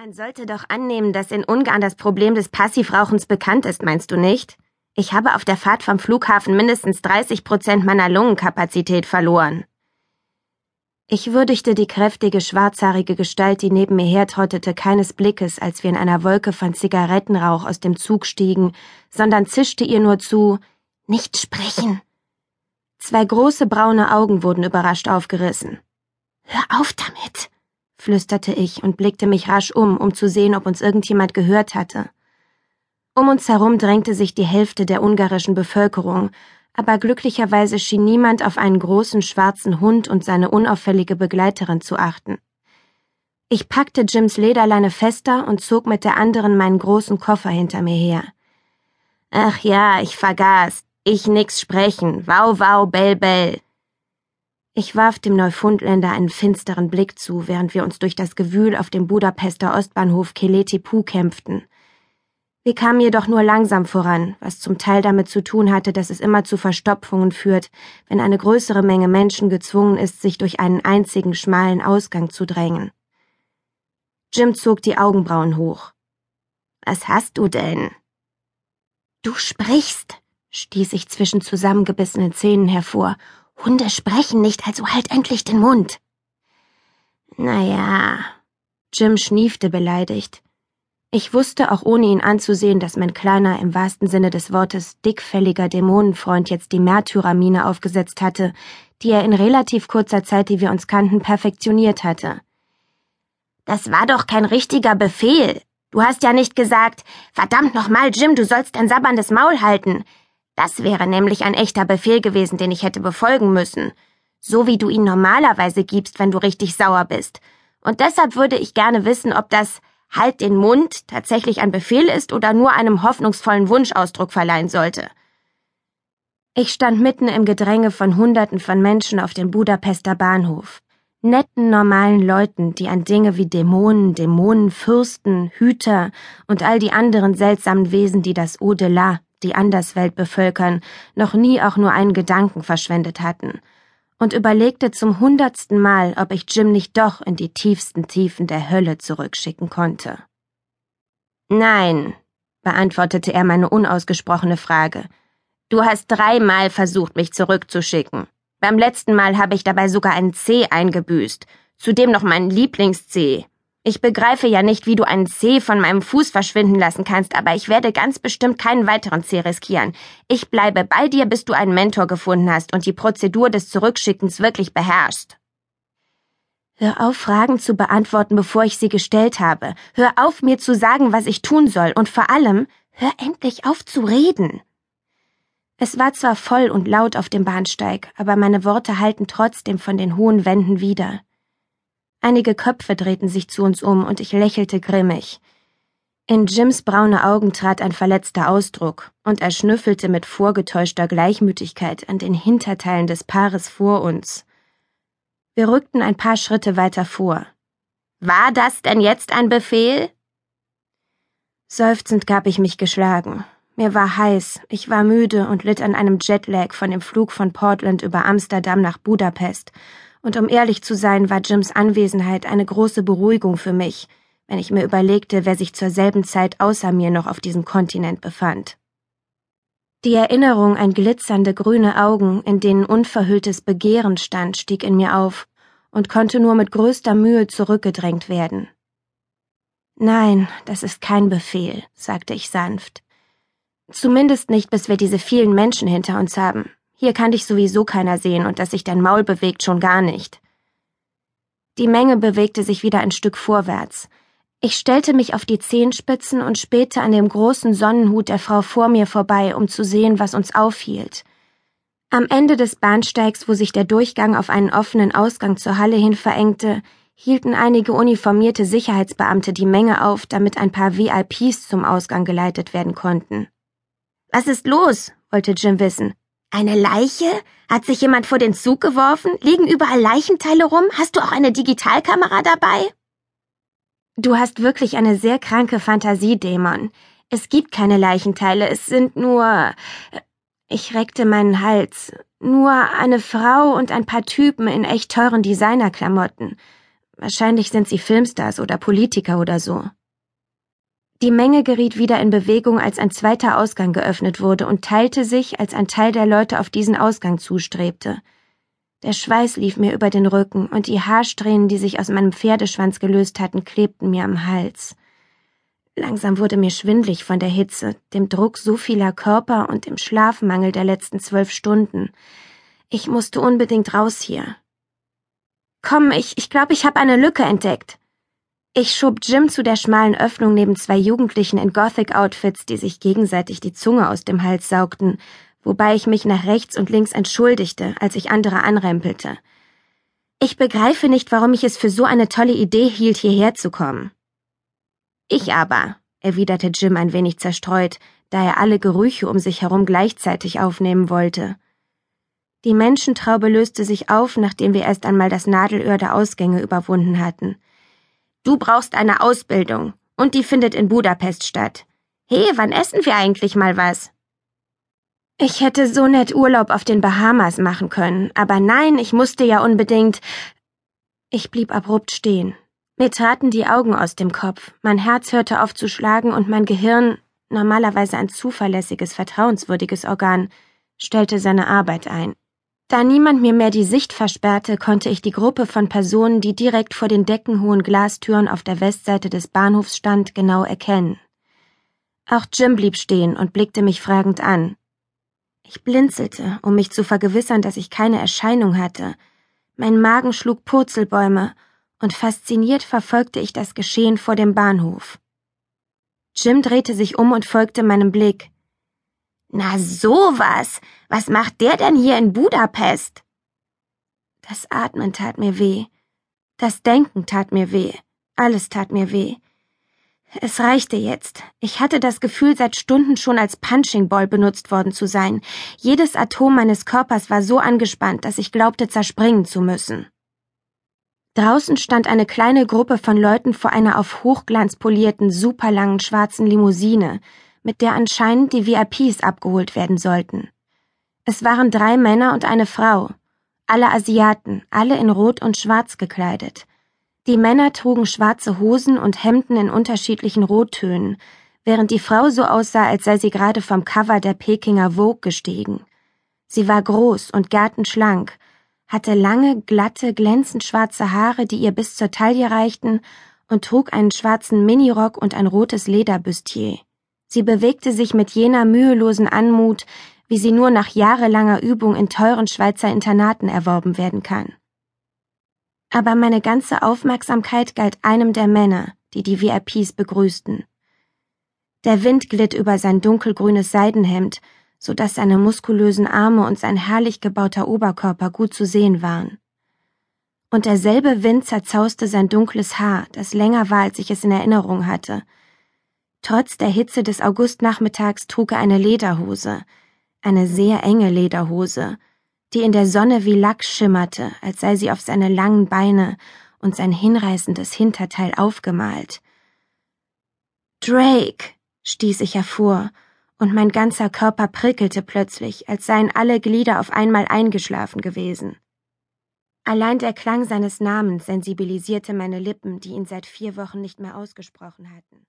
Man sollte doch annehmen, dass in Ungarn das Problem des Passivrauchens bekannt ist, meinst du nicht? Ich habe auf der Fahrt vom Flughafen mindestens 30 Prozent meiner Lungenkapazität verloren. Ich würdigte die kräftige, schwarzhaarige Gestalt, die neben mir hertrottete, keines Blickes, als wir in einer Wolke von Zigarettenrauch aus dem Zug stiegen, sondern zischte ihr nur zu, nicht sprechen. Zwei große braune Augen wurden überrascht aufgerissen. Hör auf damit, flüsterte ich und blickte mich rasch um, um zu sehen, ob uns irgendjemand gehört hatte. Um uns herum drängte sich die Hälfte der ungarischen Bevölkerung, aber glücklicherweise schien niemand auf einen großen schwarzen Hund und seine unauffällige Begleiterin zu achten. Ich packte Jims Lederleine fester und zog mit der anderen meinen großen Koffer hinter mir her. Ach ja, ich vergaß. Ich nix sprechen. Wow, wow, bell, bell. Ich warf dem Neufundländer einen finsteren Blick zu, während wir uns durch das Gewühl auf dem Budapester Ostbahnhof Keletipu kämpften. Wir kamen jedoch nur langsam voran, was zum Teil damit zu tun hatte, dass es immer zu Verstopfungen führt, wenn eine größere Menge Menschen gezwungen ist, sich durch einen einzigen schmalen Ausgang zu drängen. Jim zog die Augenbrauen hoch. Was hast du denn? Du sprichst, stieß ich zwischen zusammengebissenen Zähnen hervor Hunde sprechen nicht, also halt endlich den Mund. Naja. Jim schniefte beleidigt. Ich wusste auch ohne ihn anzusehen, dass mein kleiner, im wahrsten Sinne des Wortes, dickfälliger Dämonenfreund jetzt die Märtyrermine aufgesetzt hatte, die er in relativ kurzer Zeit, die wir uns kannten, perfektioniert hatte. Das war doch kein richtiger Befehl. Du hast ja nicht gesagt, verdammt nochmal, Jim, du sollst dein sabberndes Maul halten. Das wäre nämlich ein echter Befehl gewesen, den ich hätte befolgen müssen. So wie du ihn normalerweise gibst, wenn du richtig sauer bist. Und deshalb würde ich gerne wissen, ob das Halt den Mund tatsächlich ein Befehl ist oder nur einem hoffnungsvollen Wunschausdruck verleihen sollte. Ich stand mitten im Gedränge von Hunderten von Menschen auf dem Budapester Bahnhof. Netten, normalen Leuten, die an Dinge wie Dämonen, Dämonenfürsten, Hüter und all die anderen seltsamen Wesen, die das Au-delà die Anderswelt bevölkern, noch nie auch nur einen Gedanken verschwendet hatten, und überlegte zum hundertsten Mal, ob ich Jim nicht doch in die tiefsten Tiefen der Hölle zurückschicken konnte. Nein, beantwortete er meine unausgesprochene Frage. Du hast dreimal versucht, mich zurückzuschicken. Beim letzten Mal habe ich dabei sogar einen C eingebüßt, zudem noch meinen Lieblings-C. Ich begreife ja nicht, wie du einen Zeh von meinem Fuß verschwinden lassen kannst, aber ich werde ganz bestimmt keinen weiteren Zeh riskieren. Ich bleibe bei dir, bis du einen Mentor gefunden hast und die Prozedur des Zurückschickens wirklich beherrschst. Hör auf, Fragen zu beantworten, bevor ich sie gestellt habe. Hör auf, mir zu sagen, was ich tun soll, und vor allem, hör endlich auf zu reden. Es war zwar voll und laut auf dem Bahnsteig, aber meine Worte halten trotzdem von den hohen Wänden wieder. Einige Köpfe drehten sich zu uns um und ich lächelte grimmig. In Jims braune Augen trat ein verletzter Ausdruck, und er schnüffelte mit vorgetäuschter Gleichmütigkeit an den Hinterteilen des Paares vor uns. Wir rückten ein paar Schritte weiter vor. War das denn jetzt ein Befehl? Seufzend gab ich mich geschlagen. Mir war heiß, ich war müde und litt an einem Jetlag von dem Flug von Portland über Amsterdam nach Budapest und um ehrlich zu sein, war Jims Anwesenheit eine große Beruhigung für mich, wenn ich mir überlegte, wer sich zur selben Zeit außer mir noch auf diesem Kontinent befand. Die Erinnerung an glitzernde grüne Augen, in denen unverhülltes Begehren stand, stieg in mir auf und konnte nur mit größter Mühe zurückgedrängt werden. Nein, das ist kein Befehl, sagte ich sanft. Zumindest nicht, bis wir diese vielen Menschen hinter uns haben. Hier kann dich sowieso keiner sehen und dass sich dein Maul bewegt schon gar nicht. Die Menge bewegte sich wieder ein Stück vorwärts. Ich stellte mich auf die Zehenspitzen und spähte an dem großen Sonnenhut der Frau vor mir vorbei, um zu sehen, was uns aufhielt. Am Ende des Bahnsteigs, wo sich der Durchgang auf einen offenen Ausgang zur Halle hin verengte, hielten einige uniformierte Sicherheitsbeamte die Menge auf, damit ein paar VIPs zum Ausgang geleitet werden konnten. Was ist los? wollte Jim wissen. Eine Leiche? Hat sich jemand vor den Zug geworfen? Liegen überall Leichenteile rum? Hast du auch eine Digitalkamera dabei? Du hast wirklich eine sehr kranke Fantasie, Dämon. Es gibt keine Leichenteile, es sind nur. Ich reckte meinen Hals. Nur eine Frau und ein paar Typen in echt teuren Designerklamotten. Wahrscheinlich sind sie Filmstars oder Politiker oder so. Die Menge geriet wieder in Bewegung, als ein zweiter Ausgang geöffnet wurde und teilte sich, als ein Teil der Leute auf diesen Ausgang zustrebte. Der Schweiß lief mir über den Rücken und die Haarsträhnen, die sich aus meinem Pferdeschwanz gelöst hatten, klebten mir am Hals. Langsam wurde mir schwindlig von der Hitze, dem Druck so vieler Körper und dem Schlafmangel der letzten zwölf Stunden. Ich musste unbedingt raus hier. Komm, ich, ich glaube, ich habe eine Lücke entdeckt. Ich schob Jim zu der schmalen Öffnung neben zwei Jugendlichen in Gothic-Outfits, die sich gegenseitig die Zunge aus dem Hals saugten, wobei ich mich nach rechts und links entschuldigte, als ich andere anrempelte. Ich begreife nicht, warum ich es für so eine tolle Idee hielt, hierher zu kommen. Ich aber, erwiderte Jim ein wenig zerstreut, da er alle Gerüche um sich herum gleichzeitig aufnehmen wollte. Die Menschentraube löste sich auf, nachdem wir erst einmal das Nadelöhr der Ausgänge überwunden hatten. Du brauchst eine Ausbildung, und die findet in Budapest statt. Hey, wann essen wir eigentlich mal was? Ich hätte so nett Urlaub auf den Bahamas machen können, aber nein, ich musste ja unbedingt. Ich blieb abrupt stehen. Mir traten die Augen aus dem Kopf, mein Herz hörte auf zu schlagen und mein Gehirn, normalerweise ein zuverlässiges, vertrauenswürdiges Organ, stellte seine Arbeit ein. Da niemand mir mehr die Sicht versperrte, konnte ich die Gruppe von Personen, die direkt vor den deckenhohen Glastüren auf der Westseite des Bahnhofs stand, genau erkennen. Auch Jim blieb stehen und blickte mich fragend an. Ich blinzelte, um mich zu vergewissern, dass ich keine Erscheinung hatte. Mein Magen schlug Purzelbäume, und fasziniert verfolgte ich das Geschehen vor dem Bahnhof. Jim drehte sich um und folgte meinem Blick. Na sowas. Was macht der denn hier in Budapest? Das Atmen tat mir weh. Das Denken tat mir weh. Alles tat mir weh. Es reichte jetzt. Ich hatte das Gefühl, seit Stunden schon als Punching Ball benutzt worden zu sein. Jedes Atom meines Körpers war so angespannt, dass ich glaubte, zerspringen zu müssen. Draußen stand eine kleine Gruppe von Leuten vor einer auf Hochglanz polierten, superlangen schwarzen Limousine, mit der anscheinend die VIPs abgeholt werden sollten. Es waren drei Männer und eine Frau, alle Asiaten, alle in Rot und Schwarz gekleidet. Die Männer trugen schwarze Hosen und Hemden in unterschiedlichen Rottönen, während die Frau so aussah, als sei sie gerade vom Cover der Pekinger Vogue gestiegen. Sie war groß und gartenschlank, hatte lange, glatte, glänzend schwarze Haare, die ihr bis zur Taille reichten, und trug einen schwarzen Minirock und ein rotes Lederbüstier. Sie bewegte sich mit jener mühelosen Anmut, wie sie nur nach jahrelanger Übung in teuren Schweizer Internaten erworben werden kann. Aber meine ganze Aufmerksamkeit galt einem der Männer, die die VIPs begrüßten. Der Wind glitt über sein dunkelgrünes Seidenhemd, so dass seine muskulösen Arme und sein herrlich gebauter Oberkörper gut zu sehen waren. Und derselbe Wind zerzauste sein dunkles Haar, das länger war, als ich es in Erinnerung hatte, Trotz der Hitze des Augustnachmittags trug er eine Lederhose, eine sehr enge Lederhose, die in der Sonne wie Lack schimmerte, als sei sie auf seine langen Beine und sein hinreißendes Hinterteil aufgemalt. Drake, stieß ich hervor, und mein ganzer Körper prickelte plötzlich, als seien alle Glieder auf einmal eingeschlafen gewesen. Allein der Klang seines Namens sensibilisierte meine Lippen, die ihn seit vier Wochen nicht mehr ausgesprochen hatten.